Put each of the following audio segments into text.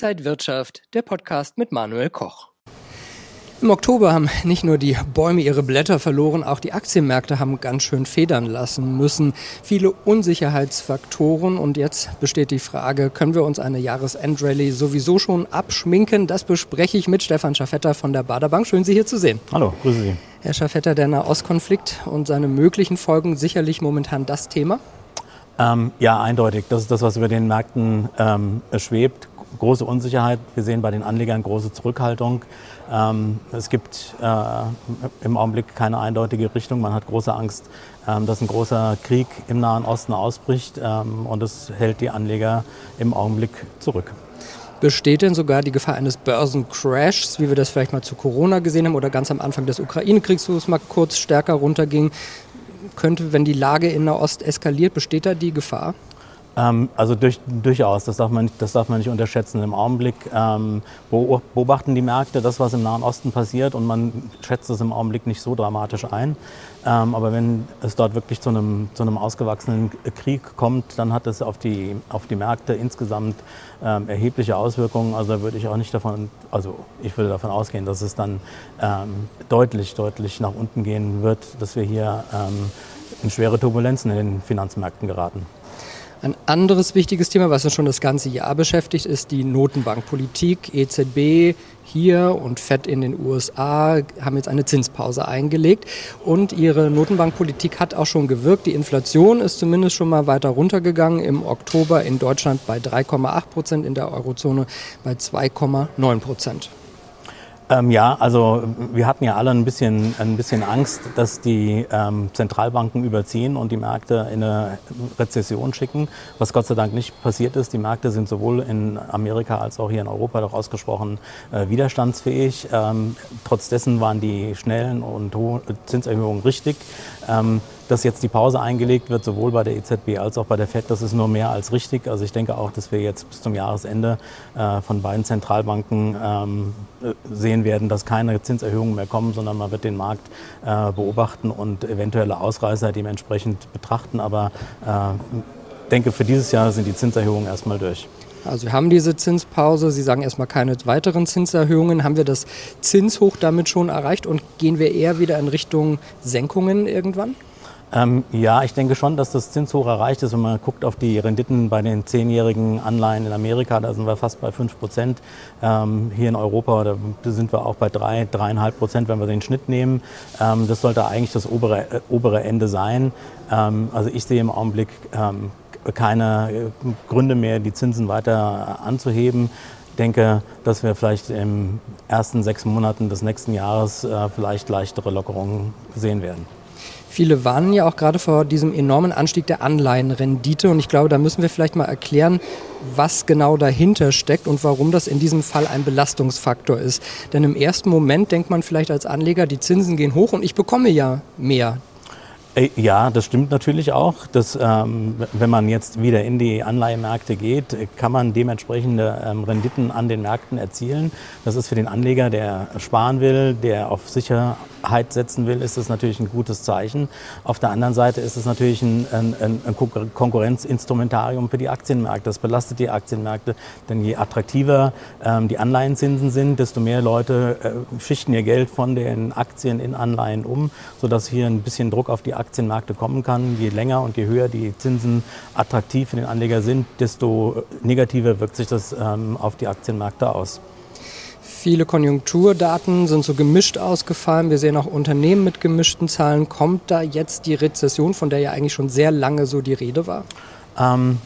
Inside Wirtschaft, der Podcast mit Manuel Koch. Im Oktober haben nicht nur die Bäume ihre Blätter verloren, auch die Aktienmärkte haben ganz schön federn lassen müssen. Viele Unsicherheitsfaktoren und jetzt besteht die Frage, können wir uns eine Jahresendrallye sowieso schon abschminken? Das bespreche ich mit Stefan Schaffetter von der Baderbank. Schön, Sie hier zu sehen. Hallo, grüße Sie. Herr Schaffetter, der Nahostkonflikt und seine möglichen Folgen sicherlich momentan das Thema? Ähm, ja, eindeutig. Das ist das, was über den Märkten ähm, schwebt. Große Unsicherheit. Wir sehen bei den Anlegern große Zurückhaltung. Ähm, es gibt äh, im Augenblick keine eindeutige Richtung. Man hat große Angst, ähm, dass ein großer Krieg im Nahen Osten ausbricht. Ähm, und das hält die Anleger im Augenblick zurück. Besteht denn sogar die Gefahr eines Börsencrashs, wie wir das vielleicht mal zu Corona gesehen haben oder ganz am Anfang des Ukraine-Kriegs, wo es mal kurz stärker runterging? könnte, wenn die Lage in Nahost eskaliert, besteht da die Gefahr? Ähm, also durch, durchaus, das darf, man nicht, das darf man nicht unterschätzen. Im Augenblick ähm, beobachten die Märkte das, was im Nahen Osten passiert und man schätzt es im Augenblick nicht so dramatisch ein. Ähm, aber wenn es dort wirklich zu einem, zu einem ausgewachsenen Krieg kommt, dann hat es auf die, auf die Märkte insgesamt ähm, erhebliche Auswirkungen. Also würde ich auch nicht davon, also ich würde davon ausgehen, dass es dann ähm, deutlich, deutlich nach unten gehen wird, dass wir hier ähm, in schwere Turbulenzen in den Finanzmärkten geraten. Ein anderes wichtiges Thema, was uns schon das ganze Jahr beschäftigt, ist die Notenbankpolitik. EZB hier und FED in den USA haben jetzt eine Zinspause eingelegt und ihre Notenbankpolitik hat auch schon gewirkt. Die Inflation ist zumindest schon mal weiter runtergegangen. Im Oktober in Deutschland bei 3,8 Prozent, in der Eurozone bei 2,9 Prozent. Ähm, ja, also wir hatten ja alle ein bisschen, ein bisschen Angst, dass die ähm, Zentralbanken überziehen und die Märkte in eine Rezession schicken, was Gott sei Dank nicht passiert ist. Die Märkte sind sowohl in Amerika als auch hier in Europa doch ausgesprochen äh, widerstandsfähig. Ähm, trotz dessen waren die schnellen und hohen Zinserhöhungen richtig. Ähm, dass jetzt die Pause eingelegt wird, sowohl bei der EZB als auch bei der FED, das ist nur mehr als richtig. Also ich denke auch, dass wir jetzt bis zum Jahresende äh, von beiden Zentralbanken ähm, äh, sehen werden, dass keine Zinserhöhungen mehr kommen, sondern man wird den Markt äh, beobachten und eventuelle Ausreißer dementsprechend betrachten. Aber ich denke, für dieses Jahr sind die Zinserhöhungen erstmal durch. Also wir haben diese Zinspause, Sie sagen erstmal keine weiteren Zinserhöhungen. Haben wir das Zinshoch damit schon erreicht und gehen wir eher wieder in Richtung Senkungen irgendwann? Ähm, ja, ich denke schon, dass das Zinshoch erreicht ist. Wenn man guckt auf die Renditen bei den zehnjährigen Anleihen in Amerika, da sind wir fast bei 5 Prozent. Ähm, hier in Europa da sind wir auch bei 3, drei, 3,5 Prozent, wenn wir den Schnitt nehmen. Ähm, das sollte eigentlich das obere, äh, obere Ende sein. Ähm, also ich sehe im Augenblick ähm, keine äh, Gründe mehr, die Zinsen weiter anzuheben. Ich denke, dass wir vielleicht im ersten sechs Monaten des nächsten Jahres äh, vielleicht leichtere Lockerungen sehen werden. Viele warnen ja auch gerade vor diesem enormen Anstieg der Anleihenrendite und ich glaube, da müssen wir vielleicht mal erklären, was genau dahinter steckt und warum das in diesem Fall ein Belastungsfaktor ist. Denn im ersten Moment denkt man vielleicht als Anleger, die Zinsen gehen hoch und ich bekomme ja mehr. Äh, ja, das stimmt natürlich auch. Dass, ähm, wenn man jetzt wieder in die Anleihemärkte geht, kann man dementsprechende ähm, Renditen an den Märkten erzielen. Das ist für den Anleger, der sparen will, der auf Sicherheit setzen will, ist das natürlich ein gutes Zeichen. Auf der anderen Seite ist es natürlich ein, ein, ein Konkurrenzinstrumentarium für die Aktienmärkte. Das belastet die Aktienmärkte, denn je attraktiver ähm, die Anleihenzinsen sind, desto mehr Leute äh, schichten ihr Geld von den Aktien in Anleihen um, sodass hier ein bisschen Druck auf die Aktienmärkte kommen kann. Je länger und je höher die Zinsen attraktiv für den Anleger sind, desto negativer wirkt sich das ähm, auf die Aktienmärkte aus. Viele Konjunkturdaten sind so gemischt ausgefallen. Wir sehen auch Unternehmen mit gemischten Zahlen. Kommt da jetzt die Rezession, von der ja eigentlich schon sehr lange so die Rede war? Ähm,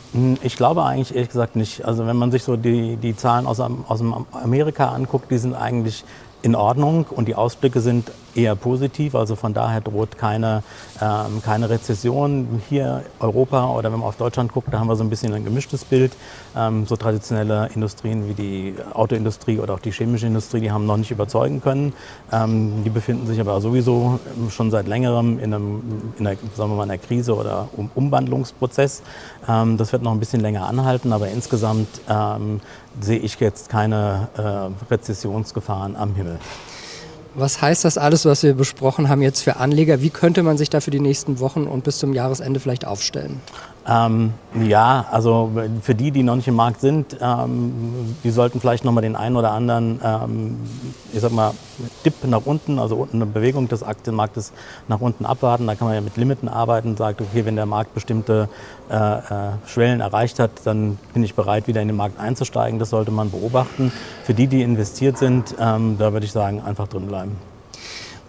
ich glaube eigentlich ehrlich gesagt nicht. Also wenn man sich so die, die Zahlen aus, aus Amerika anguckt, die sind eigentlich in Ordnung und die Ausblicke sind eher positiv. Also von daher droht keine, ähm, keine Rezession hier Europa oder wenn man auf Deutschland guckt, da haben wir so ein bisschen ein gemischtes Bild. Ähm, so traditionelle Industrien wie die Autoindustrie oder auch die chemische Industrie, die haben noch nicht überzeugen können. Ähm, die befinden sich aber sowieso schon seit längerem in, einem, in einer, sagen wir mal, einer Krise oder um Umwandlungsprozess. Ähm, das wird noch ein bisschen länger anhalten, aber insgesamt ähm, sehe ich jetzt keine äh, Rezessionsgefahren am Himmel. Was heißt das alles, was wir besprochen haben, jetzt für Anleger? Wie könnte man sich da für die nächsten Wochen und bis zum Jahresende vielleicht aufstellen? Ähm, ja, also für die, die noch nicht im Markt sind, ähm, die sollten vielleicht nochmal den einen oder anderen, ähm, ich sag mal, Dip nach unten, also eine Bewegung des Aktienmarktes nach unten abwarten. Da kann man ja mit Limiten arbeiten, sagt, okay, wenn der Markt bestimmte äh, äh, Schwellen erreicht hat, dann bin ich bereit, wieder in den Markt einzusteigen. Das sollte man beobachten. Für die, die investiert sind, ähm, da würde ich sagen, einfach drin bleiben.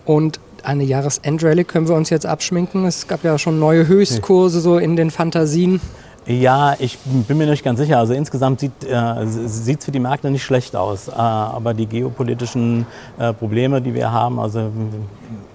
Und eine Jahresendrallye können wir uns jetzt abschminken. Es gab ja schon neue Höchstkurse so in den Fantasien. Ja, ich bin mir nicht ganz sicher. Also insgesamt sieht äh, es für die Märkte nicht schlecht aus. Äh, aber die geopolitischen äh, Probleme, die wir haben, also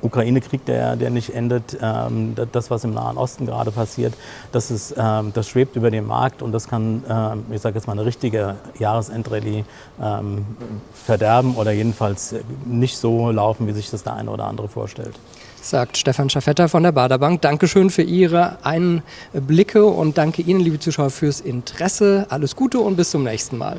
Ukraine-Krieg, der, der nicht endet, ähm, das, was im Nahen Osten gerade passiert, das, ist, ähm, das schwebt über den Markt und das kann, äh, ich sage jetzt mal, eine richtige Jahresendrallye ähm, verderben oder jedenfalls nicht so laufen, wie sich das der eine oder andere vorstellt sagt Stefan Schaffetter von der Baderbank. Dankeschön für Ihre Einblicke und danke Ihnen, liebe Zuschauer, fürs Interesse. Alles Gute und bis zum nächsten Mal.